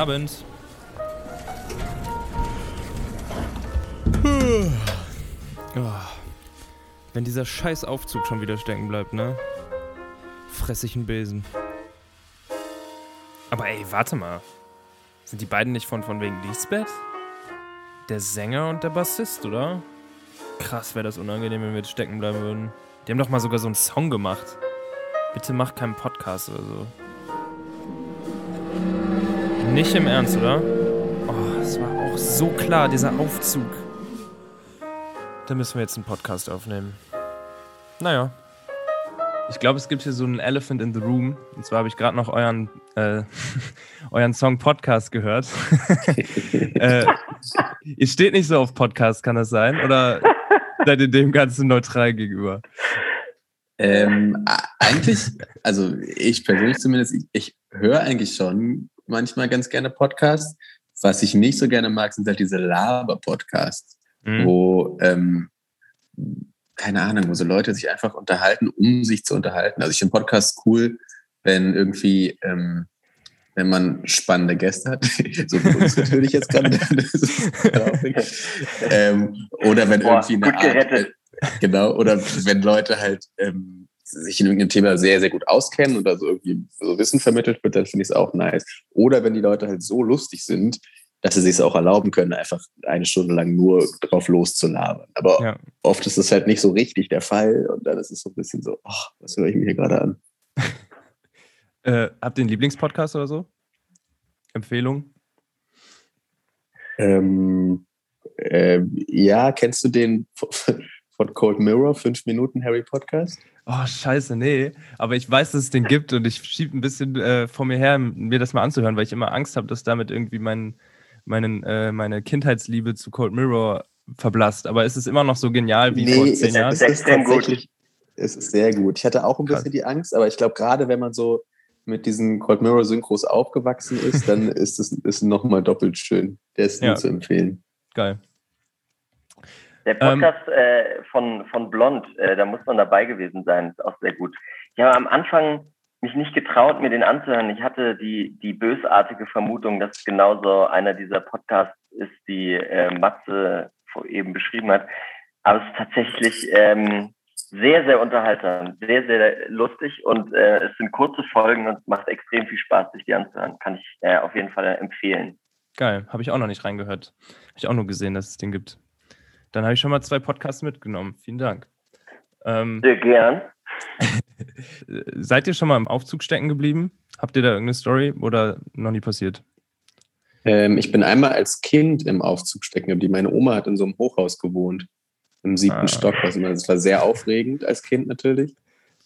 Abend. Oh. Wenn dieser scheiß Aufzug schon wieder stecken bleibt, ne? Fress ich einen Besen. Aber ey, warte mal. Sind die beiden nicht von, von wegen Lisbeth? Der Sänger und der Bassist, oder? Krass, wäre das unangenehm, wenn wir jetzt stecken bleiben würden. Die haben doch mal sogar so einen Song gemacht. Bitte mach keinen Podcast oder so. Nicht im Ernst, oder? Oh, es war auch so klar, dieser Aufzug. Da müssen wir jetzt einen Podcast aufnehmen. Naja. Ich glaube, es gibt hier so einen Elephant in the Room. Und zwar habe ich gerade noch euren, äh, euren Song Podcast gehört. äh, ihr steht nicht so auf Podcast, kann das sein? Oder seid ihr dem Ganzen neutral gegenüber? Ähm, eigentlich, also ich persönlich zumindest, ich, ich höre eigentlich schon manchmal ganz gerne Podcasts. Was ich nicht so gerne mag, sind halt diese Laber-Podcasts, mhm. wo, ähm, keine Ahnung, wo so Leute sich einfach unterhalten, um sich zu unterhalten. Also ich finde Podcasts cool, wenn irgendwie, ähm, wenn man spannende Gäste hat, so wie uns natürlich jetzt gerade. ähm, oder wenn Boah, irgendwie eine Art, äh, genau, oder wenn Leute halt ähm, sich in irgendeinem Thema sehr, sehr gut auskennen und da so irgendwie so Wissen vermittelt wird, dann finde ich es auch nice. Oder wenn die Leute halt so lustig sind, dass sie sich es auch erlauben können, einfach eine Stunde lang nur drauf loszulabern. Aber ja. oft ist das halt nicht so richtig der Fall und dann ist es so ein bisschen so, ach, was höre ich mir hier gerade an? äh, habt ihr einen Lieblingspodcast oder so? Empfehlung? Ähm, äh, ja, kennst du den von Cold Mirror, 5 Minuten Harry Podcast? Oh, scheiße, nee. Aber ich weiß, dass es den gibt und ich schiebe ein bisschen äh, vor mir her, mir das mal anzuhören, weil ich immer Angst habe, dass damit irgendwie mein, meinen, äh, meine Kindheitsliebe zu Cold Mirror verblasst. Aber ist es immer noch so genial wie nee, vor zehn Jahren? Es ist extrem gut. Es ist sehr gut. Ich hatte auch ein bisschen Krass. die Angst, aber ich glaube, gerade wenn man so mit diesen Cold Mirror Synchros aufgewachsen ist, dann ist es ist nochmal doppelt schön. Der ist ja. zu empfehlen. Geil. Der Podcast ähm, äh, von, von Blond, äh, da muss man dabei gewesen sein, ist auch sehr gut. Ich habe am Anfang mich nicht getraut, mir den anzuhören. Ich hatte die, die bösartige Vermutung, dass genauso einer dieser Podcasts ist, die äh, Matze eben beschrieben hat. Aber es ist tatsächlich ähm, sehr, sehr unterhaltsam, sehr, sehr lustig und äh, es sind kurze Folgen und es macht extrem viel Spaß, sich die anzuhören. Kann ich äh, auf jeden Fall empfehlen. Geil, habe ich auch noch nicht reingehört. Habe ich auch nur gesehen, dass es den gibt. Dann habe ich schon mal zwei Podcasts mitgenommen. Vielen Dank. Ähm, Sehr gern. seid ihr schon mal im Aufzug stecken geblieben? Habt ihr da irgendeine Story oder noch nie passiert? Ähm, ich bin einmal als Kind im Aufzug stecken geblieben. Meine Oma hat in so einem Hochhaus gewohnt, im siebten ah. Stock. Also das war sehr aufregend als Kind natürlich.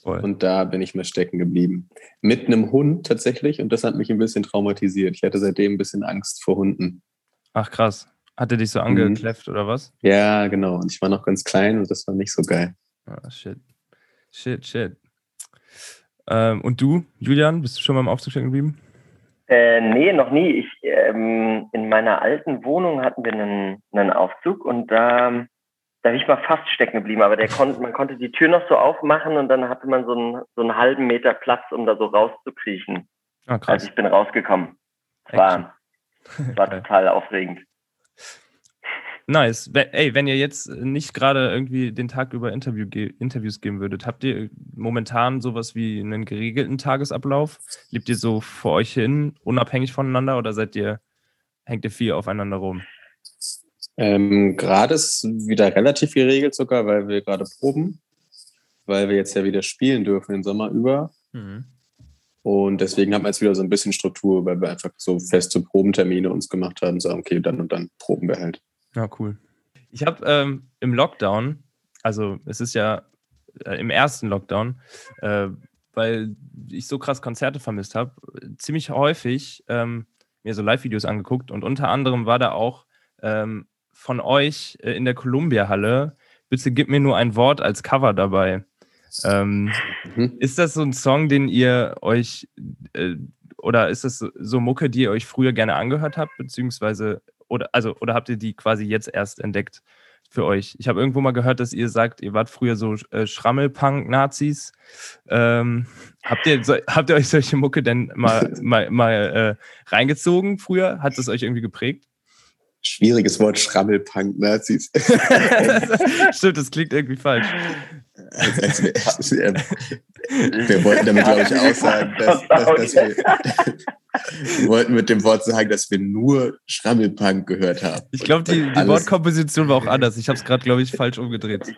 Voll. Und da bin ich mal stecken geblieben. Mit einem Hund tatsächlich und das hat mich ein bisschen traumatisiert. Ich hatte seitdem ein bisschen Angst vor Hunden. Ach krass. Hat er dich so mhm. angekläfft mhm. oder was? Ja, genau. Und ich war noch ganz klein und das war nicht so geil. Ah, shit. Shit, shit. Ähm, und du, Julian, bist du schon mal im Aufzug stecken geblieben? Äh, nee, noch nie. Ich, ähm, in meiner alten Wohnung hatten wir einen, einen Aufzug und da, da bin ich mal fast stecken geblieben, aber der konnte, man konnte die Tür noch so aufmachen und dann hatte man so einen, so einen halben Meter Platz, um da so rauszukriechen. Ah, krass. Also ich bin rausgekommen. Es war, war total aufregend. Nice. Ey, wenn ihr jetzt nicht gerade irgendwie den Tag über Interview ge Interviews geben würdet, habt ihr momentan sowas wie einen geregelten Tagesablauf? Lebt ihr so vor euch hin, unabhängig voneinander oder seid ihr, hängt ihr viel aufeinander rum? Ähm, gerade ist wieder relativ geregelt sogar, weil wir gerade proben, weil wir jetzt ja wieder spielen dürfen den Sommer über. Mhm. Und deswegen haben wir jetzt wieder so ein bisschen Struktur, weil wir einfach so feste Probentermine uns gemacht haben, sagen, okay, dann und dann proben wir halt. Ja, cool. Ich habe ähm, im Lockdown, also es ist ja äh, im ersten Lockdown, äh, weil ich so krass Konzerte vermisst habe, ziemlich häufig ähm, mir so Live-Videos angeguckt und unter anderem war da auch ähm, von euch äh, in der Columbia-Halle, bitte gib mir nur ein Wort als Cover dabei. Ähm, mhm. Ist das so ein Song, den ihr euch äh, oder ist das so Mucke, die ihr euch früher gerne angehört habt, beziehungsweise oder, also, oder habt ihr die quasi jetzt erst entdeckt für euch? Ich habe irgendwo mal gehört, dass ihr sagt, ihr wart früher so äh, Schrammelpunk-Nazis. Ähm, Habt ihr, so, habt ihr euch solche Mucke denn mal, mal, mal äh, reingezogen früher? Hat das euch irgendwie geprägt? Schwieriges Wort, Schrammelpunk-Nazis. Stimmt, das klingt irgendwie falsch. Also, also, wir, wir wollten damit, glaube ich, auch sagen, dass, dass, dass wir, wir, wollten mit dem Wort sagen, dass wir nur Schrammelpunk gehört haben. Ich glaube, die, die Wortkomposition war auch anders. Ich habe es gerade, glaube ich, falsch umgedreht.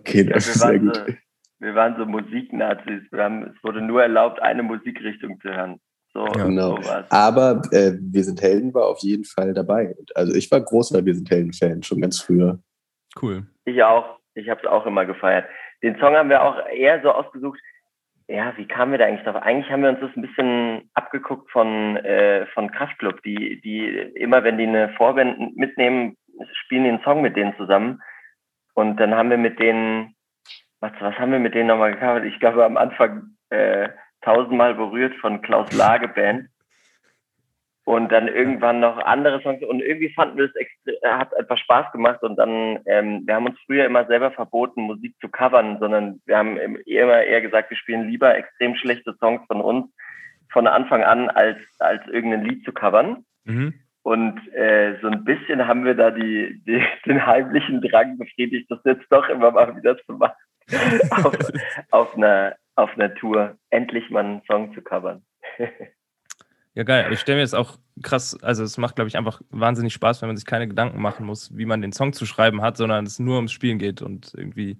Okay, das ja, ist sehr gut. So, wir waren so Musiknazis. Wir haben, es wurde nur erlaubt, eine Musikrichtung zu hören. So, genau. Aber äh, Wir sind Helden war auf jeden Fall dabei. Also ich war großer Wir sind Helden-Fan, schon ganz früher. Cool. Ich auch. Ich habe es auch immer gefeiert. Den Song haben wir auch eher so ausgesucht. Ja, wie kamen wir da eigentlich drauf? Eigentlich haben wir uns das ein bisschen abgeguckt von, äh, von Kraftklub, die, die immer, wenn die eine Vorband mitnehmen, spielen einen Song mit denen zusammen. Und dann haben wir mit denen, was, was haben wir mit denen nochmal gecovert? Ich glaube am Anfang äh, tausendmal berührt von Klaus Lage Band. Und dann irgendwann noch andere Songs. Und irgendwie fanden wir es, hat einfach Spaß gemacht. Und dann, ähm, wir haben uns früher immer selber verboten, Musik zu covern, sondern wir haben immer eher gesagt, wir spielen lieber extrem schlechte Songs von uns von Anfang an, als, als irgendein Lied zu covern. Mhm. Und äh, so ein bisschen haben wir da die, die, den heimlichen Drang befriedigt, das jetzt doch immer mal wieder zu machen. auf, auf, einer, auf einer Tour endlich mal einen Song zu covern. Ja, geil. Ich stelle mir jetzt auch krass, also es macht, glaube ich, einfach wahnsinnig Spaß, wenn man sich keine Gedanken machen muss, wie man den Song zu schreiben hat, sondern es nur ums Spielen geht und irgendwie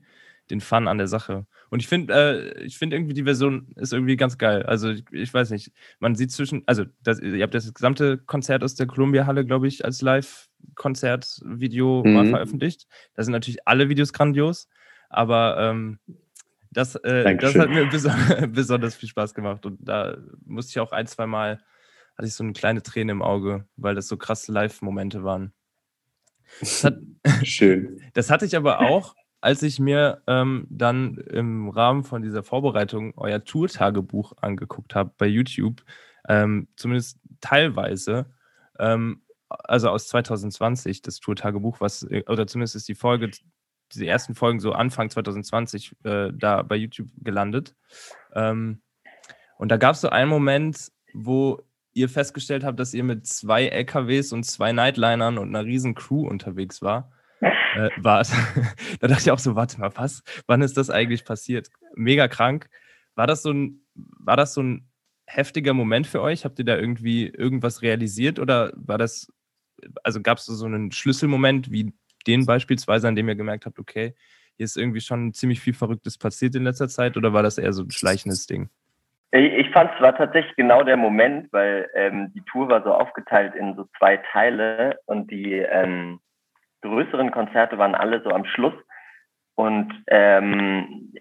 den Fun an der Sache. Und ich finde, äh, ich finde irgendwie die Version ist irgendwie ganz geil. Also ich, ich weiß nicht, man sieht zwischen, also das, ihr habt das gesamte Konzert aus der Columbia Halle, glaube ich, als Live-Konzert-Video mhm. mal veröffentlicht. Da sind natürlich alle Videos grandios, aber ähm, das, äh, das hat mir besonders, besonders viel Spaß gemacht. Und da musste ich auch ein, zwei Mal, hatte ich so eine kleine Träne im Auge, weil das so krasse Live-Momente waren. Das hat, Schön. Das hatte ich aber auch, als ich mir ähm, dann im Rahmen von dieser Vorbereitung euer Tour-Tagebuch angeguckt habe bei YouTube, ähm, zumindest teilweise, ähm, also aus 2020, das Tour-Tagebuch, was, äh, oder zumindest ist die Folge diese ersten Folgen so Anfang 2020 äh, da bei YouTube gelandet. Ähm, und da gab es so einen Moment, wo ihr festgestellt habt, dass ihr mit zwei LKWs und zwei Nightlinern und einer riesen Crew unterwegs war. Äh, wart. da dachte ich auch so, warte mal, was? Wann ist das eigentlich passiert? Mega krank. War das so ein, war das so ein heftiger Moment für euch? Habt ihr da irgendwie irgendwas realisiert oder war das, also gab es so einen Schlüsselmoment wie den beispielsweise, an dem ihr gemerkt habt, okay, hier ist irgendwie schon ziemlich viel Verrücktes passiert in letzter Zeit oder war das eher so ein schleichendes Ding? Ich fand es war tatsächlich genau der Moment, weil ähm, die Tour war so aufgeteilt in so zwei Teile und die ähm, größeren Konzerte waren alle so am Schluss. Und ähm,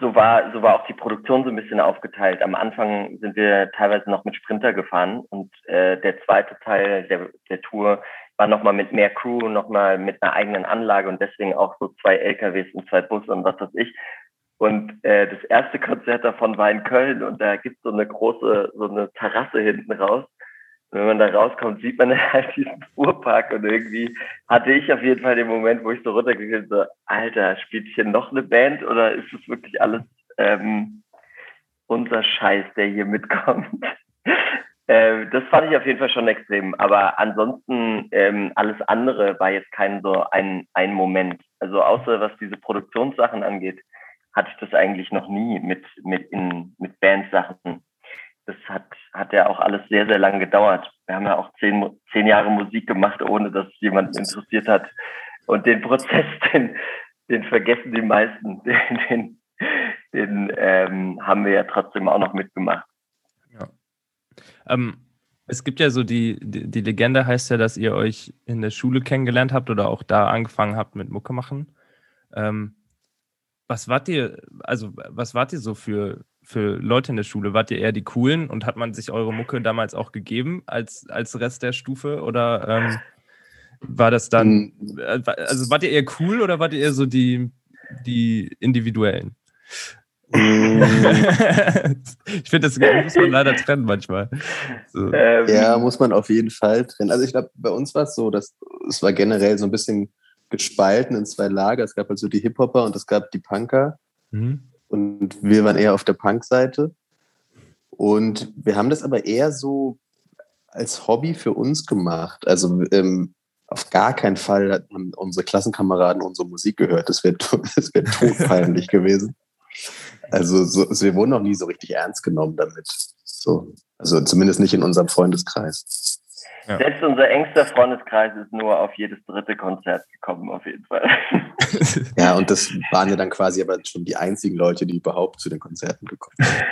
so war, so war auch die Produktion so ein bisschen aufgeteilt. Am Anfang sind wir teilweise noch mit Sprinter gefahren und äh, der zweite Teil der, der Tour war nochmal mit mehr Crew, nochmal mit einer eigenen Anlage und deswegen auch so zwei LKWs und zwei Busse und was weiß ich. Und äh, das erste Konzert davon war in Köln und da gibt es so eine große, so eine Terrasse hinten raus. Und wenn man da rauskommt, sieht man halt diesen Fuhrpark und irgendwie hatte ich auf jeden Fall den Moment, wo ich so runtergegangen bin, so, Alter, spielt hier noch eine Band oder ist es wirklich alles ähm, unser Scheiß, der hier mitkommt? Äh, das fand ich auf jeden Fall schon extrem. Aber ansonsten ähm, alles andere war jetzt kein so ein, ein Moment. Also außer was diese Produktionssachen angeht, hatte ich das eigentlich noch nie mit, mit, in, mit Bandsachen. Das hat, hat ja auch alles sehr, sehr lange gedauert. Wir haben ja auch zehn, zehn Jahre Musik gemacht, ohne dass es jemanden interessiert hat. Und den Prozess, den, den vergessen die meisten. Den, den, den ähm, haben wir ja trotzdem auch noch mitgemacht. Ähm, es gibt ja so die, die, die, Legende heißt ja, dass ihr euch in der Schule kennengelernt habt oder auch da angefangen habt mit Mucke machen. Ähm, was wart ihr, also was wart ihr so für, für Leute in der Schule? Wart ihr eher die Coolen und hat man sich eure Mucke damals auch gegeben als, als Rest der Stufe? Oder ähm, war das dann, hm. äh, also wart ihr eher cool oder wart ihr eher so die, die Individuellen? ich finde, das muss man leider trennen manchmal. So. Ähm, ja, muss man auf jeden Fall trennen. Also ich glaube, bei uns war es so, dass es war generell so ein bisschen gespalten in zwei Lager. Es gab also die Hip-Hopper und es gab die Punker. Mhm. und wir waren eher auf der Punk-Seite. Und wir haben das aber eher so als Hobby für uns gemacht. Also ähm, auf gar keinen Fall haben unsere Klassenkameraden unsere Musik gehört. Das wäre das wär todpeinlich gewesen. Also, so, also wir wurden noch nie so richtig ernst genommen damit. So. Also zumindest nicht in unserem Freundeskreis. Ja. Selbst unser engster Freundeskreis ist nur auf jedes dritte Konzert gekommen, auf jeden Fall. ja, und das waren ja dann quasi aber schon die einzigen Leute, die überhaupt zu den Konzerten gekommen sind.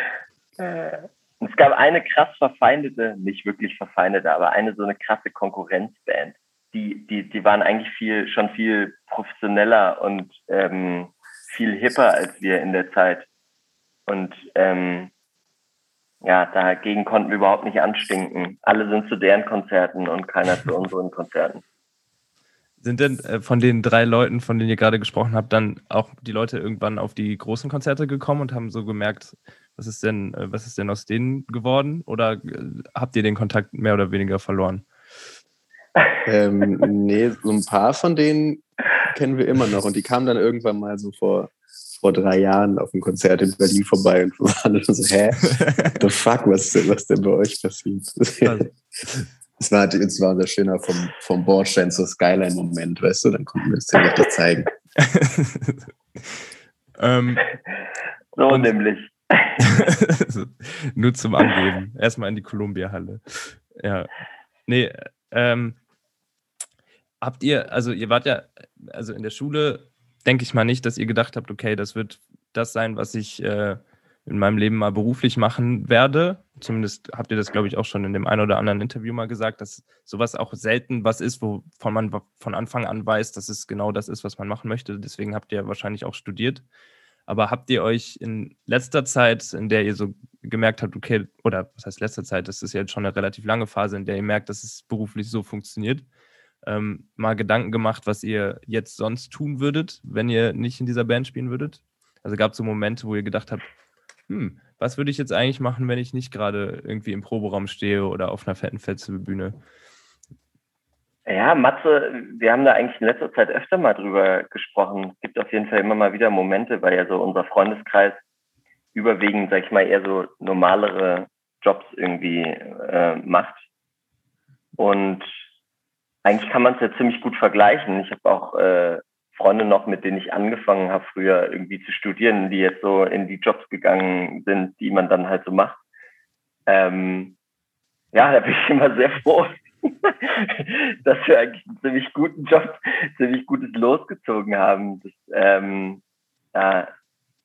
Äh, es gab eine krass verfeindete, nicht wirklich verfeindete, aber eine so eine krasse Konkurrenzband. Die, die, die waren eigentlich viel, schon viel professioneller und ähm, viel hipper als wir in der Zeit. Und ähm, ja, dagegen konnten wir überhaupt nicht anstinken. Alle sind zu deren Konzerten und keiner zu unseren Konzerten. Sind denn äh, von den drei Leuten, von denen ihr gerade gesprochen habt, dann auch die Leute irgendwann auf die großen Konzerte gekommen und haben so gemerkt, was ist denn, äh, was ist denn aus denen geworden? Oder äh, habt ihr den Kontakt mehr oder weniger verloren? Ähm, nee, so ein paar von denen kennen wir immer noch und die kamen dann irgendwann mal so vor vor drei Jahren auf einem Konzert in Berlin vorbei und wir waren so, hä? The fuck, was, ist denn, was denn bei euch passiert? Das war, das war unser schöner vom, vom Bordstein zur Skyline-Moment, weißt du? Dann konnten wir es dir richtig zeigen. ähm, so nämlich. Nur zum Angeben. Erstmal in die Columbia-Halle. Ja. Nee, ähm, habt ihr, also ihr wart ja, also in der Schule denke ich mal nicht, dass ihr gedacht habt, okay, das wird das sein, was ich äh, in meinem Leben mal beruflich machen werde. Zumindest habt ihr das, glaube ich, auch schon in dem einen oder anderen Interview mal gesagt, dass sowas auch selten was ist, wovon man von Anfang an weiß, dass es genau das ist, was man machen möchte. Deswegen habt ihr wahrscheinlich auch studiert. Aber habt ihr euch in letzter Zeit, in der ihr so gemerkt habt, okay, oder was heißt letzter Zeit, das ist jetzt schon eine relativ lange Phase, in der ihr merkt, dass es beruflich so funktioniert, ähm, mal Gedanken gemacht, was ihr jetzt sonst tun würdet, wenn ihr nicht in dieser Band spielen würdet? Also gab es so Momente, wo ihr gedacht habt, hm, was würde ich jetzt eigentlich machen, wenn ich nicht gerade irgendwie im Proberaum stehe oder auf einer fetten Festivalbühne? Ja, Matze, wir haben da eigentlich in letzter Zeit öfter mal drüber gesprochen. Es gibt auf jeden Fall immer mal wieder Momente, weil ja so unser Freundeskreis überwiegend, sag ich mal, eher so normalere Jobs irgendwie äh, macht. Und eigentlich kann man es ja ziemlich gut vergleichen. Ich habe auch äh, Freunde noch, mit denen ich angefangen habe, früher irgendwie zu studieren, die jetzt so in die Jobs gegangen sind, die man dann halt so macht. Ähm, ja, da bin ich immer sehr froh, dass wir eigentlich einen ziemlich guten Job, ziemlich gutes losgezogen haben. Das, ähm, ja,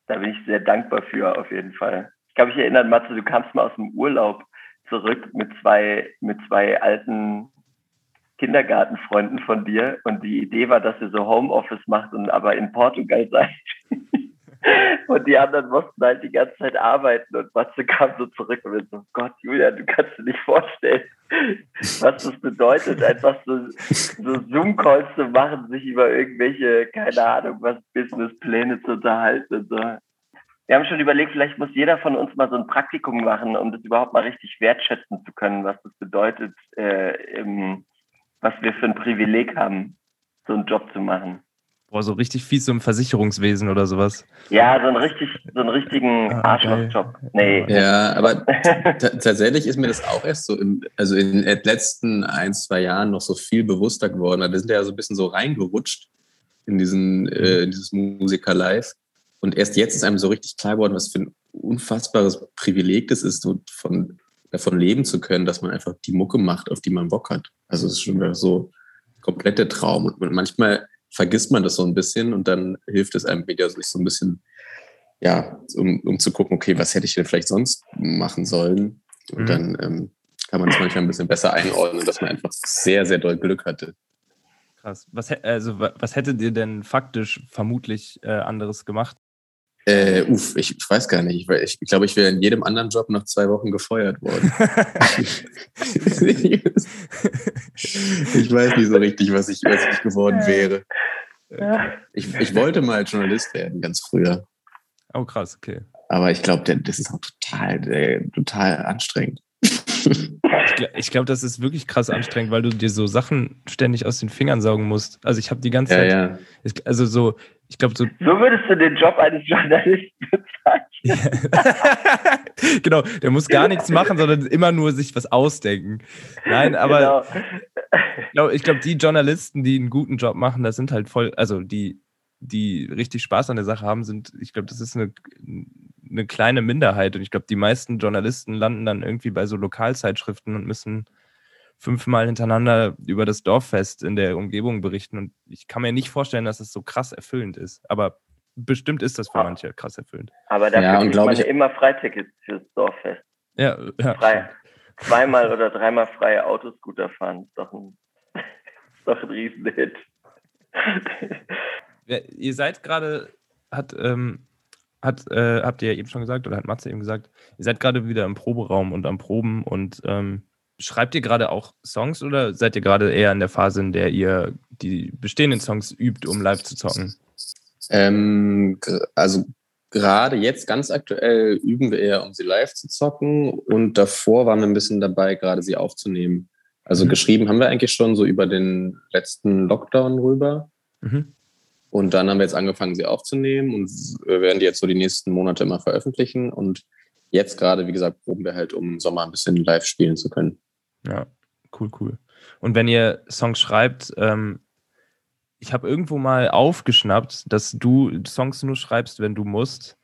da bin ich sehr dankbar für, auf jeden Fall. Ich kann mich erinnern, Matze, du kamst mal aus dem Urlaub zurück mit zwei, mit zwei alten Kindergartenfreunden von dir und die Idee war, dass ihr so Homeoffice macht und aber in Portugal seid. und die anderen mussten halt die ganze Zeit arbeiten und Matze kam so zurück und so, Gott, Julia, du kannst dir nicht vorstellen, was das bedeutet, einfach so, so Zoom-Calls zu machen, sich über irgendwelche, keine Ahnung, was Businesspläne zu unterhalten und so. Wir haben schon überlegt, vielleicht muss jeder von uns mal so ein Praktikum machen, um das überhaupt mal richtig wertschätzen zu können, was das bedeutet, äh, im, was wir für ein Privileg haben, so einen Job zu machen. Boah, so richtig fies so im Versicherungswesen oder sowas. Ja, so einen, richtig, so einen richtigen ah, Arschlochjob. Nee. Ja, aber tatsächlich ist mir das auch erst so, im, also in den letzten ein, zwei Jahren noch so viel bewusster geworden. Wir sind ja so ein bisschen so reingerutscht in, diesen, äh, in dieses Musiker Live. Und erst jetzt ist einem so richtig klar geworden, was für ein unfassbares Privileg das ist, so von davon leben zu können, dass man einfach die Mucke macht, auf die man Bock hat. Also es ist schon so komplette Traum. Und manchmal vergisst man das so ein bisschen und dann hilft es einem wieder, sich so ein bisschen, ja, um, um zu gucken, okay, was hätte ich denn vielleicht sonst machen sollen? Und mhm. dann ähm, kann man es manchmal ein bisschen besser einordnen, dass man einfach sehr, sehr doll Glück hatte. Krass. Was, also, was hättet ihr denn faktisch vermutlich äh, anderes gemacht? Äh, uff, ich, ich, weiß gar nicht. Ich, ich glaube, ich wäre in jedem anderen Job nach zwei Wochen gefeuert worden. ich weiß nicht so richtig, was ich, was ich geworden wäre. Ich, ich wollte mal Journalist werden, ganz früher. Oh, krass, okay. Aber ich glaube, das ist auch total, total anstrengend. Ich, glaube, das ist wirklich krass anstrengend, weil du dir so Sachen ständig aus den Fingern saugen musst. Also ich habe die ganze ja, Zeit, ja. also so, ich glaube so. So würdest du den Job eines Journalisten bezeichnen. genau, der muss gar nichts machen, sondern immer nur sich was ausdenken. Nein, aber genau. ich glaube, glaub, die Journalisten, die einen guten Job machen, das sind halt voll, also die, die richtig Spaß an der Sache haben, sind, ich glaube, das ist eine, eine kleine Minderheit. Und ich glaube, die meisten Journalisten landen dann irgendwie bei so Lokalzeitschriften und müssen fünfmal hintereinander über das Dorffest in der Umgebung berichten. Und ich kann mir nicht vorstellen, dass es so krass erfüllend ist. Aber bestimmt ist das für manche krass erfüllend. Aber dafür ja, und man ich immer Freitickets fürs Dorffest. Ja, ja. Frei. Zweimal oder dreimal freie Autoscooter fahren ist doch ein, ist doch ein Riesenhit. Ja, ihr seid gerade, hat, ähm, hat, äh, habt ihr ja eben schon gesagt, oder hat Matze eben gesagt, ihr seid gerade wieder im Proberaum und am Proben und ähm, schreibt ihr gerade auch Songs oder seid ihr gerade eher in der Phase, in der ihr die bestehenden Songs übt, um live zu zocken? Ähm, also gerade jetzt ganz aktuell üben wir eher, um sie live zu zocken und davor waren wir ein bisschen dabei, gerade sie aufzunehmen. Also mhm. geschrieben haben wir eigentlich schon so über den letzten Lockdown rüber. Mhm. Und dann haben wir jetzt angefangen, sie aufzunehmen und wir werden die jetzt so die nächsten Monate immer veröffentlichen. Und jetzt gerade, wie gesagt, proben wir halt, um im Sommer ein bisschen live spielen zu können. Ja, cool, cool. Und wenn ihr Songs schreibt, ähm, ich habe irgendwo mal aufgeschnappt, dass du Songs nur schreibst, wenn du musst.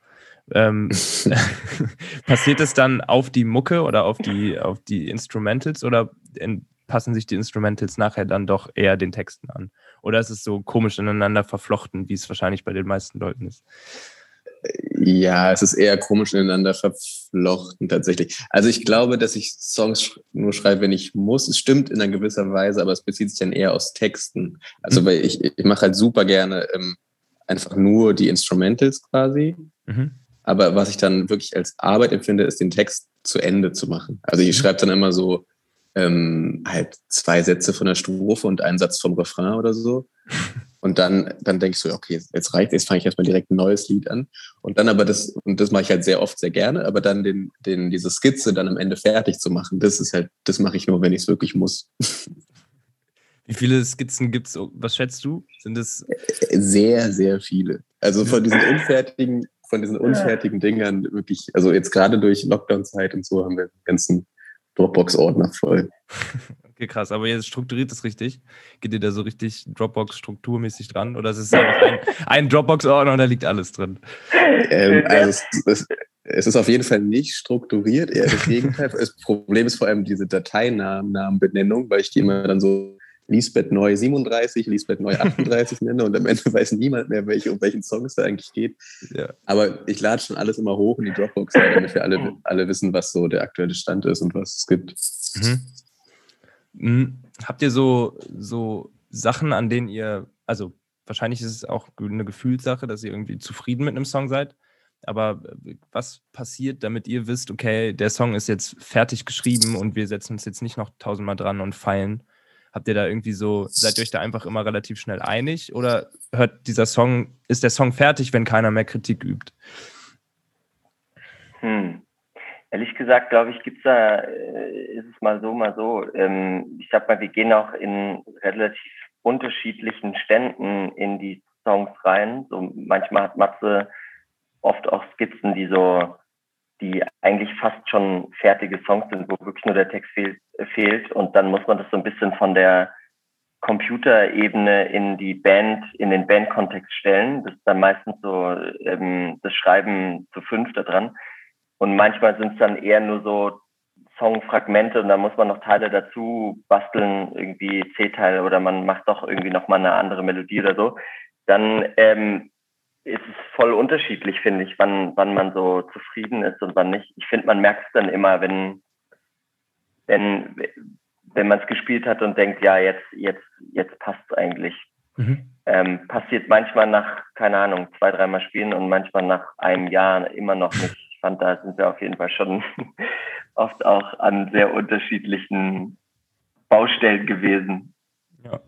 Ähm, passiert es dann auf die Mucke oder auf die, auf die Instrumentals oder in, passen sich die Instrumentals nachher dann doch eher den Texten an? Oder ist es so komisch ineinander verflochten, wie es wahrscheinlich bei den meisten Leuten ist? Ja, es ist eher komisch ineinander verflochten tatsächlich. Also ich glaube, dass ich Songs nur schreibe, wenn ich muss. Es stimmt in einer gewisser Weise, aber es bezieht sich dann eher aus Texten. Also mhm. weil ich, ich mache halt super gerne ähm, einfach nur die Instrumentals quasi. Mhm. Aber was ich dann wirklich als Arbeit empfinde, ist den Text zu Ende zu machen. Also ich mhm. schreibe dann immer so ähm, halt zwei Sätze von der Strophe und einen Satz vom Refrain oder so. Und dann, dann denke ich so, okay, jetzt reicht, jetzt fange ich erstmal direkt ein neues Lied an. Und dann aber das, und das mache ich halt sehr oft sehr gerne, aber dann den, den, diese Skizze dann am Ende fertig zu machen, das ist halt, das mache ich nur, wenn ich es wirklich muss. Wie viele Skizzen gibt es? Was schätzt du? Sind es? Sehr, sehr viele. Also von diesen unfertigen, von diesen unfertigen Dingern wirklich, also jetzt gerade durch Lockdown-Zeit und so haben wir ganzen Dropbox-Ordner voll. Okay, krass. Aber jetzt strukturiert es richtig. Geht ihr da so richtig Dropbox-strukturmäßig dran? Oder ist es einfach ein, ein Dropbox-Ordner und da liegt alles drin? Ähm, also es, es, es, ist auf jeden Fall nicht strukturiert, eher das Gegenteil. Das Problem ist vor allem diese Dateinamenbenennung, weil ich die immer dann so Lisbeth Neu 37, Lisbeth Neu 38 nenne und am Ende weiß niemand mehr, welche, um welchen Song es da eigentlich geht. Ja. Aber ich lade schon alles immer hoch in die Dropbox, damit wir alle, alle wissen, was so der aktuelle Stand ist und was es gibt. Mhm. Mhm. Habt ihr so, so Sachen, an denen ihr, also wahrscheinlich ist es auch eine Gefühlssache, dass ihr irgendwie zufrieden mit einem Song seid. Aber was passiert, damit ihr wisst, okay, der Song ist jetzt fertig geschrieben und wir setzen uns jetzt nicht noch tausendmal dran und feilen? Habt ihr da irgendwie so, seid ihr euch da einfach immer relativ schnell einig oder hört dieser Song, ist der Song fertig, wenn keiner mehr Kritik übt? Hm. Ehrlich gesagt, glaube ich, gibt's da, äh, ist es mal so, mal so. Ähm, ich sag mal, wir gehen auch in relativ unterschiedlichen Ständen in die Songs rein. So manchmal hat Matze oft auch Skizzen, die so die eigentlich fast schon fertige Songs sind, wo wirklich nur der Text fehlt, fehlt. Und dann muss man das so ein bisschen von der Computerebene in die Band, in den Bandkontext stellen. Das ist dann meistens so ähm, das Schreiben zu fünf da dran. Und manchmal sind es dann eher nur so Songfragmente und da muss man noch Teile dazu basteln, irgendwie C-Teile oder man macht doch irgendwie nochmal eine andere Melodie oder so. Dann ähm, ist es voll unterschiedlich, finde ich, wann, wann man so zufrieden ist und wann nicht. Ich finde, man merkt es dann immer, wenn, wenn, wenn man es gespielt hat und denkt, ja, jetzt, jetzt, jetzt passt es eigentlich. Mhm. Ähm, passiert manchmal nach, keine Ahnung, zwei, dreimal spielen und manchmal nach einem Jahr immer noch nicht. Ich fand, da sind wir auf jeden Fall schon oft auch an sehr unterschiedlichen Baustellen gewesen. Ja.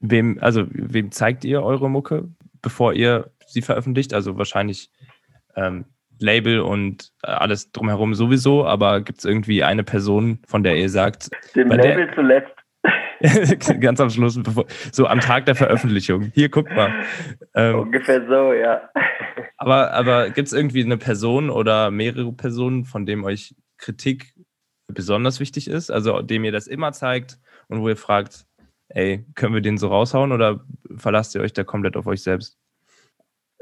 Wem, also wem zeigt ihr eure Mucke? bevor ihr sie veröffentlicht? Also wahrscheinlich ähm, Label und äh, alles drumherum sowieso, aber gibt es irgendwie eine Person, von der ihr sagt. Dem Label der, zuletzt. ganz am Schluss, bevor, so am Tag der Veröffentlichung. Hier, guck mal. Ähm, Ungefähr so, ja. Aber, aber gibt es irgendwie eine Person oder mehrere Personen, von dem euch Kritik besonders wichtig ist? Also dem ihr das immer zeigt und wo ihr fragt, ey, können wir den so raushauen oder verlasst ihr euch da komplett auf euch selbst?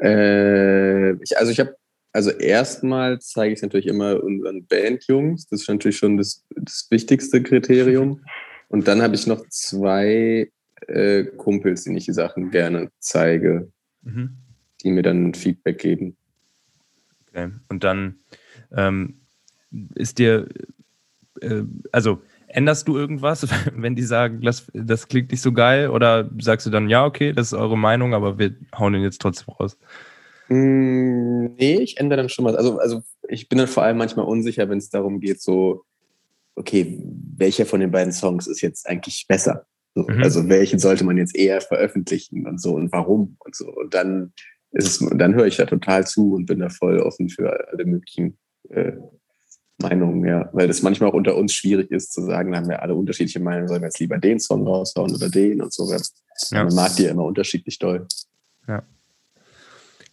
Äh, ich, also ich habe, also erstmal zeige ich es natürlich immer unseren Bandjungs. Das ist natürlich schon das, das wichtigste Kriterium. Und dann habe ich noch zwei äh, Kumpels, denen ich die Sachen gerne zeige, mhm. die mir dann Feedback geben. Okay. Und dann ähm, ist dir, äh, also änderst du irgendwas, wenn die sagen, das, das klingt nicht so geil? Oder sagst du dann, ja, okay, das ist eure Meinung, aber wir hauen den jetzt trotzdem raus? Mm, nee, ich ändere dann schon was. Also, also ich bin dann vor allem manchmal unsicher, wenn es darum geht, so, okay, welcher von den beiden Songs ist jetzt eigentlich besser? So, mhm. Also welchen sollte man jetzt eher veröffentlichen und so und warum und so. Und dann ist es, dann höre ich da total zu und bin da voll offen für alle möglichen äh, Meinungen, ja. Weil das manchmal auch unter uns schwierig ist zu sagen, da haben wir alle unterschiedliche Meinungen, sollen wir jetzt lieber den Song raushauen oder den und so. Ja. Man mag die ja immer unterschiedlich doll. Ja.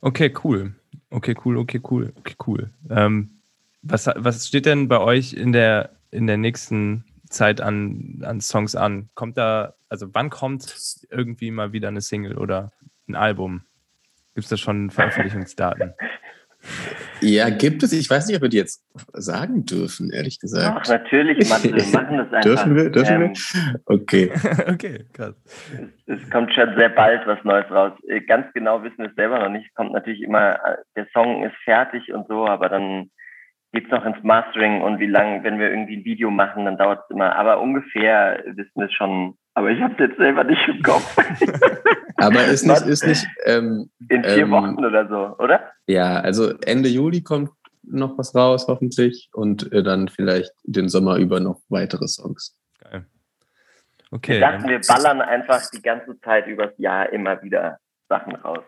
Okay, cool. Okay, cool, okay, cool, okay, cool. Ähm, was, was steht denn bei euch in der, in der nächsten Zeit an, an Songs an? Kommt da, also wann kommt irgendwie mal wieder eine Single oder ein Album? Gibt es da schon Veröffentlichungsdaten? Ja, gibt es. Ich weiß nicht, ob wir die jetzt sagen dürfen, ehrlich gesagt. Ach, natürlich, Mathe, wir machen das einfach. dürfen wir? Dürfen ähm, wir? Okay. okay, krass. Es, es, kommt schon sehr bald was Neues raus. Äh, ganz genau wissen wir es selber noch nicht. Es kommt natürlich immer, äh, der Song ist fertig und so, aber dann geht es noch ins Mastering und wie lange, wenn wir irgendwie ein Video machen, dann dauert es immer. Aber ungefähr wissen wir es schon. Aber ich habe es jetzt selber nicht im Kopf. aber ist nicht, ist nicht. Ähm, in vier ähm, Wochen oder so, oder? Ja, also Ende Juli kommt noch was raus, hoffentlich. Und äh, dann vielleicht den Sommer über noch weitere Songs. Geil. Okay. Wir dachten, wir ballern einfach die ganze Zeit übers Jahr immer wieder Sachen raus.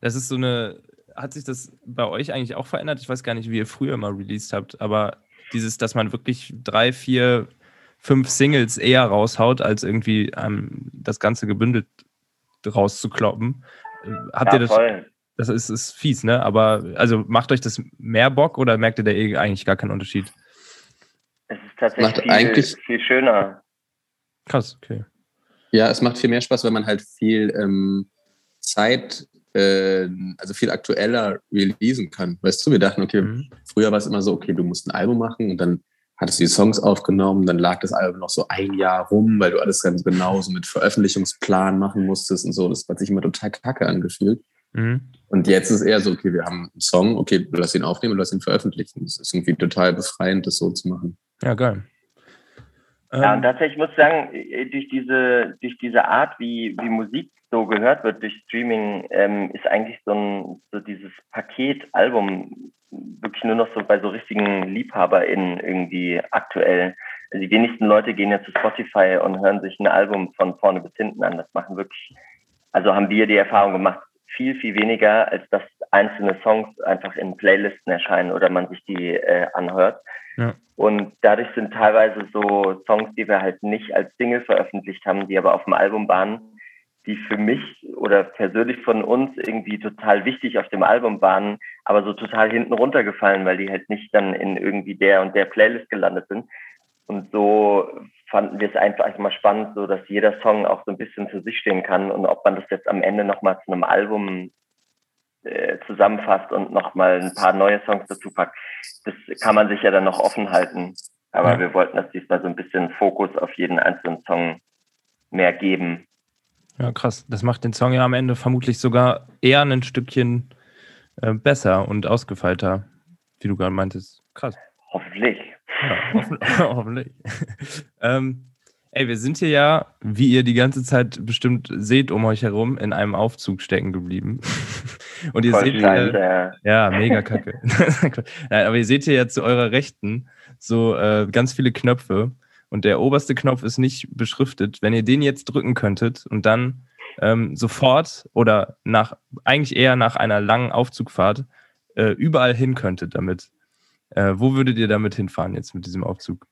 Das ist so eine hat sich das bei euch eigentlich auch verändert? Ich weiß gar nicht, wie ihr früher mal released habt, aber dieses, dass man wirklich drei, vier, fünf Singles eher raushaut, als irgendwie ähm, das Ganze gebündelt rauszukloppen. Äh, habt ja, ihr das? Voll. Das ist, ist fies, ne? Aber also macht euch das mehr Bock oder merkt ihr da eh eigentlich gar keinen Unterschied? Es ist tatsächlich viel, eigentlich, viel schöner. Krass, okay. Ja, es macht viel mehr Spaß, wenn man halt viel ähm, Zeit äh, also viel aktueller releasen kann. Weißt du, wir dachten, okay, mhm. früher war es immer so, okay, du musst ein Album machen und dann hattest du die Songs aufgenommen, dann lag das Album noch so ein Jahr rum, weil du alles ganz genau so mit Veröffentlichungsplan machen musstest und so. Das hat sich immer total kacke angefühlt. Mhm. Und jetzt ist eher so, okay, wir haben einen Song, okay, lass ihn aufnehmen lass ihn veröffentlichen. Das ist irgendwie total befreiend, das so zu machen. Ja, geil. Ja, und ähm. tatsächlich muss ich sagen, durch diese, durch diese Art, wie, wie Musik so gehört wird durch Streaming, ähm, ist eigentlich so ein so dieses Paketalbum wirklich nur noch so bei so richtigen LiebhaberInnen irgendwie aktuell. Also die wenigsten Leute gehen ja zu Spotify und hören sich ein Album von vorne bis hinten an. Das machen wirklich, also haben wir die Erfahrung gemacht, viel, viel weniger, als dass einzelne Songs einfach in Playlisten erscheinen oder man sich die äh, anhört. Ja. Und dadurch sind teilweise so Songs, die wir halt nicht als Single veröffentlicht haben, die aber auf dem Album waren, die für mich oder persönlich von uns irgendwie total wichtig auf dem Album waren, aber so total hinten runtergefallen, weil die halt nicht dann in irgendwie der und der Playlist gelandet sind. Und so fanden wir es einfach mal spannend, so dass jeder Song auch so ein bisschen für sich stehen kann und ob man das jetzt am Ende nochmal zu einem Album äh, zusammenfasst und nochmal ein paar neue Songs dazu packt, das kann man sich ja dann noch offen halten. Aber ja. wir wollten das diesmal so ein bisschen Fokus auf jeden einzelnen Song mehr geben. Ja, krass. Das macht den Song ja am Ende vermutlich sogar eher ein Stückchen äh, besser und ausgefeilter, wie du gerade meintest. Krass. Hoffentlich. Ja, hoffen, hoffentlich. ähm, ey, wir sind hier ja, wie ihr die ganze Zeit bestimmt seht um euch herum, in einem Aufzug stecken geblieben. und ihr Voll seht hier, ja. ja, mega kacke. Nein, aber ihr seht hier ja zu eurer Rechten so äh, ganz viele Knöpfe und der oberste Knopf ist nicht beschriftet, wenn ihr den jetzt drücken könntet und dann ähm, sofort oder nach eigentlich eher nach einer langen Aufzugfahrt äh, überall hin könntet damit, äh, wo würdet ihr damit hinfahren jetzt mit diesem Aufzug?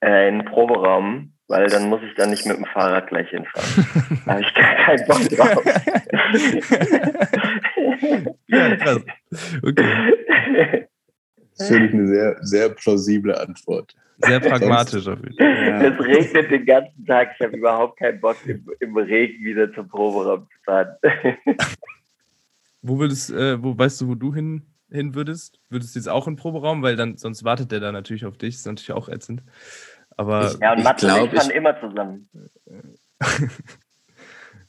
Äh, in den Proberaum, weil dann muss ich dann nicht mit dem Fahrrad gleich hinfahren. da habe ich gar keinen Bock drauf. ja, krass. Okay. Das finde ich eine sehr, sehr plausible Antwort. Sehr pragmatisch auf jeden Fall. Es regnet den ganzen Tag. Ich habe überhaupt keinen Bock, im, im, Regen wieder zum Proberaum zu fahren. wo würdest, äh, wo weißt du, wo du hin, hin würdest? Würdest du jetzt auch in den Proberaum? Weil dann, sonst wartet der da natürlich auf dich. Das ist natürlich auch ätzend. Aber ja, und Mathe und ich fahren immer zusammen.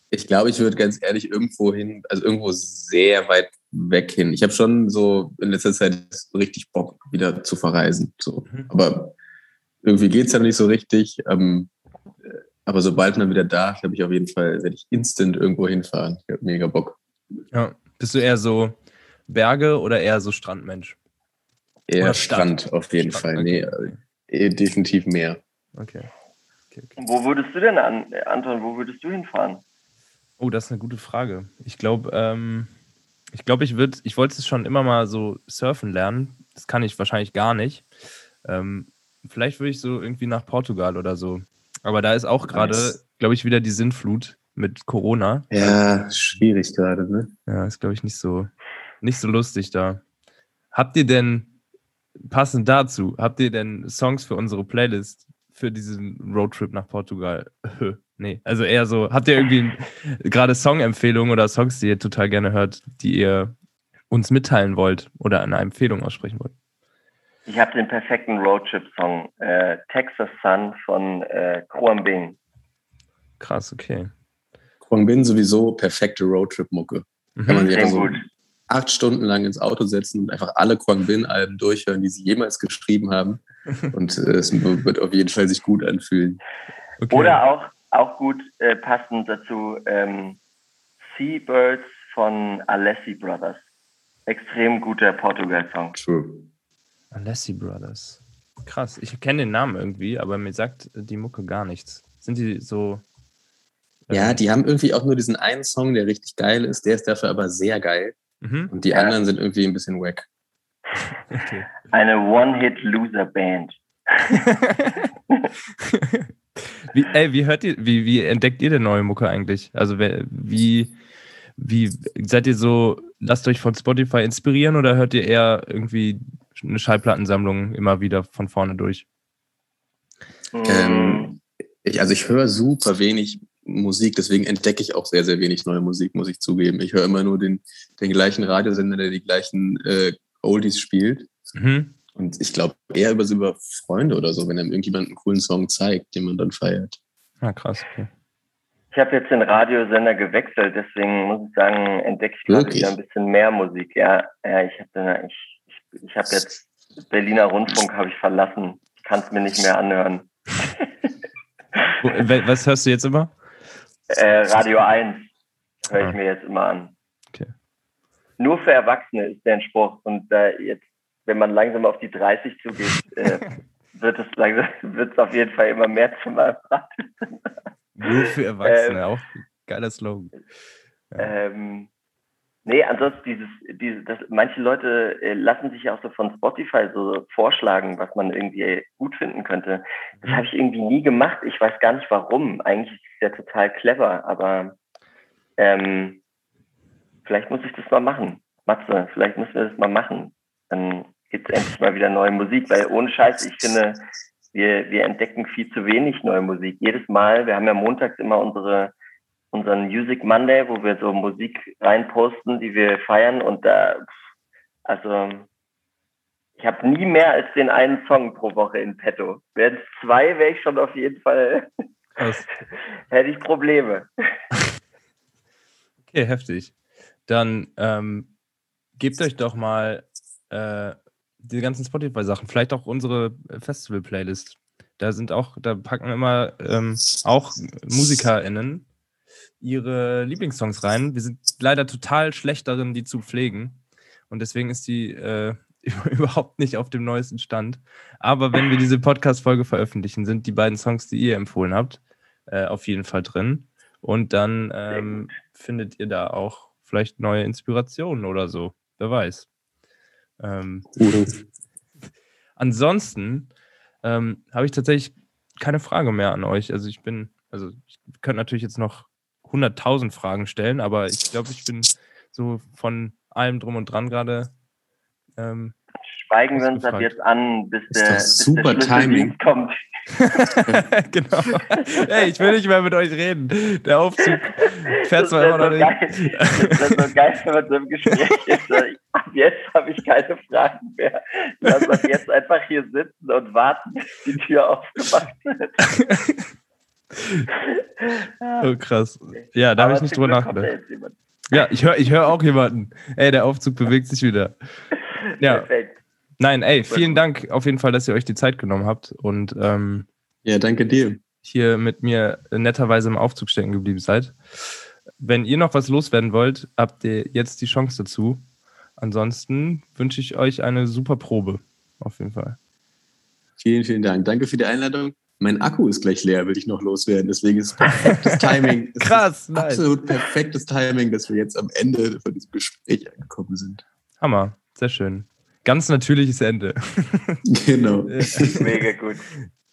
ich glaube, ich würde ganz ehrlich irgendwo hin, also irgendwo sehr weit weg hin. Ich habe schon so in letzter Zeit richtig Bock, wieder zu verreisen. So. Mhm. Aber irgendwie geht es ja nicht so richtig. Ähm, aber sobald man wieder da ist, habe ich auf jeden Fall, werde ich instant irgendwo hinfahren. Ich habe mega Bock. Ja. Bist du eher so Berge oder eher so Strandmensch? Eher Strand auf jeden Strand, Fall. Okay. Nee, äh, definitiv mehr. Okay. okay, okay. Wo würdest du denn an, Anton, wo würdest du hinfahren? Oh, das ist eine gute Frage. Ich glaube, ähm, ich glaube, ich würde, ich wollte es schon immer mal so surfen lernen. Das kann ich wahrscheinlich gar nicht. Ähm, vielleicht würde ich so irgendwie nach Portugal oder so. Aber da ist auch gerade, nice. glaube ich, wieder die Sinnflut mit Corona. Ja, schwierig gerade, ne? Ja, ist, glaube ich, nicht so, nicht so lustig da. Habt ihr denn, passend dazu, habt ihr denn Songs für unsere Playlist für diesen Roadtrip nach Portugal? nee, also eher so, habt ihr irgendwie gerade Songempfehlungen oder Songs, die ihr total gerne hört, die ihr uns mitteilen wollt oder eine Empfehlung aussprechen wollt? Ich habe den perfekten Roadtrip-Song, äh, Texas Sun von äh, Kruam Bing. Krass, okay. Kruam Bing sowieso perfekte Roadtrip-Mucke. Mhm. Kann man sich einfach so gut. Acht Stunden lang ins Auto setzen und einfach alle Kwang Bin-Alben durchhören, die sie jemals geschrieben haben. und äh, es wird auf jeden Fall sich gut anfühlen. Okay. Oder auch, auch gut äh, passend dazu ähm, Seabirds von Alessi Brothers. Extrem guter Portugal-Song. True. Alessi Brothers. Krass, ich kenne den Namen irgendwie, aber mir sagt die Mucke gar nichts. Sind die so. Ja, die haben irgendwie auch nur diesen einen Song, der richtig geil ist. Der ist dafür aber sehr geil. Mhm. Und die ja. anderen sind irgendwie ein bisschen wack. Okay. Eine One-Hit-Loser-Band. wie, ey, wie hört ihr, wie, wie entdeckt ihr denn neue Mucke eigentlich? Also wie, wie seid ihr so, lasst euch von Spotify inspirieren oder hört ihr eher irgendwie eine Schallplattensammlung immer wieder von vorne durch? Ähm, ich, also ich höre super wenig Musik, deswegen entdecke ich auch sehr, sehr wenig neue Musik, muss ich zugeben. Ich höre immer nur den, den gleichen Radiosender, der die gleichen äh, Oldies spielt. Mhm. Und ich glaube eher über, über Freunde oder so, wenn einem irgendjemand einen coolen Song zeigt, den man dann feiert. Ah, krass, okay. Ich habe jetzt den Radiosender gewechselt, deswegen muss ich sagen, entdecke ich gerade wieder ein bisschen mehr Musik. Ja, ja ich habe ich ich habe jetzt Berliner Rundfunk habe ich verlassen. Ich kann es mir nicht mehr anhören. Was hörst du jetzt immer? Äh, Radio 1 höre ich ah. mir jetzt immer an. Okay. Nur für Erwachsene ist der Spruch. Und äh, jetzt, wenn man langsam auf die 30 zugeht, äh, wird es langsam, wird es auf jeden Fall immer mehr zu meinem Nur für Erwachsene, ähm, auch geiler Slogan. Ja. Ähm, Nee, ansonsten dieses, dieses, das, manche Leute äh, lassen sich ja auch so von Spotify so vorschlagen, was man irgendwie gut finden könnte. Das habe ich irgendwie nie gemacht. Ich weiß gar nicht warum. Eigentlich ist es ja total clever, aber ähm, vielleicht muss ich das mal machen. Matze, vielleicht müssen wir das mal machen. Dann gibt es endlich mal wieder neue Musik, weil ohne Scheiß, ich finde, wir, wir entdecken viel zu wenig neue Musik. Jedes Mal, wir haben ja montags immer unsere unseren Music Monday, wo wir so Musik reinposten, die wir feiern und da, also ich habe nie mehr als den einen Song pro Woche in petto. Wären es zwei, wäre ich schon auf jeden Fall, hätte ich Probleme. Okay, heftig. Dann ähm, gebt euch doch mal äh, die ganzen Spotify-Sachen, vielleicht auch unsere Festival-Playlist. Da sind auch, da packen immer ähm, auch MusikerInnen ihre Lieblingssongs rein. Wir sind leider total schlecht darin, die zu pflegen. Und deswegen ist die äh, überhaupt nicht auf dem neuesten Stand. Aber wenn wir diese Podcast-Folge veröffentlichen, sind die beiden Songs, die ihr empfohlen habt, äh, auf jeden Fall drin. Und dann ähm, findet ihr da auch vielleicht neue Inspirationen oder so. wer weiß. Ähm, ansonsten ähm, habe ich tatsächlich keine Frage mehr an euch. Also ich bin, also ich könnte natürlich jetzt noch 100.000 Fragen stellen, aber ich glaube, ich bin so von allem drum und dran gerade. Ähm, Schweigen wir uns ab jetzt an, bis der, bis super der Timing kommt. genau. Hey, ich will nicht mehr mit euch reden. Der Aufzug fährt zwar immer noch nicht. Das ist so geil, wenn man so im Gespräch ist. Ab jetzt habe ich keine Fragen mehr. Lass uns jetzt einfach hier sitzen und warten, bis die Tür aufgemacht wird. Oh, krass. Ja, da habe ich nicht drüber nachgedacht. Ja, ich höre ich hör auch jemanden. Ey, der Aufzug bewegt sich wieder. Ja. Perfekt. Nein, ey, vielen Dank auf jeden Fall, dass ihr euch die Zeit genommen habt und ähm, ja, danke dir. Hier mit mir netterweise im Aufzug stecken geblieben seid. Wenn ihr noch was loswerden wollt, habt ihr jetzt die Chance dazu. Ansonsten wünsche ich euch eine super Probe. Auf jeden Fall. Vielen, vielen Dank. Danke für die Einladung. Mein Akku ist gleich leer, will ich noch loswerden. Deswegen ist es perfektes Timing. Krass, nice. Absolut perfektes Timing, dass wir jetzt am Ende von diesem Gespräch angekommen sind. Hammer, sehr schön. Ganz natürliches Ende. Genau. Mega gut.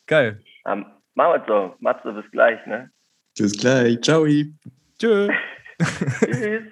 Geil. Um, machen wir so. Matze, bis gleich, ne? Bis gleich. Ciao. Tschö. Tschüss.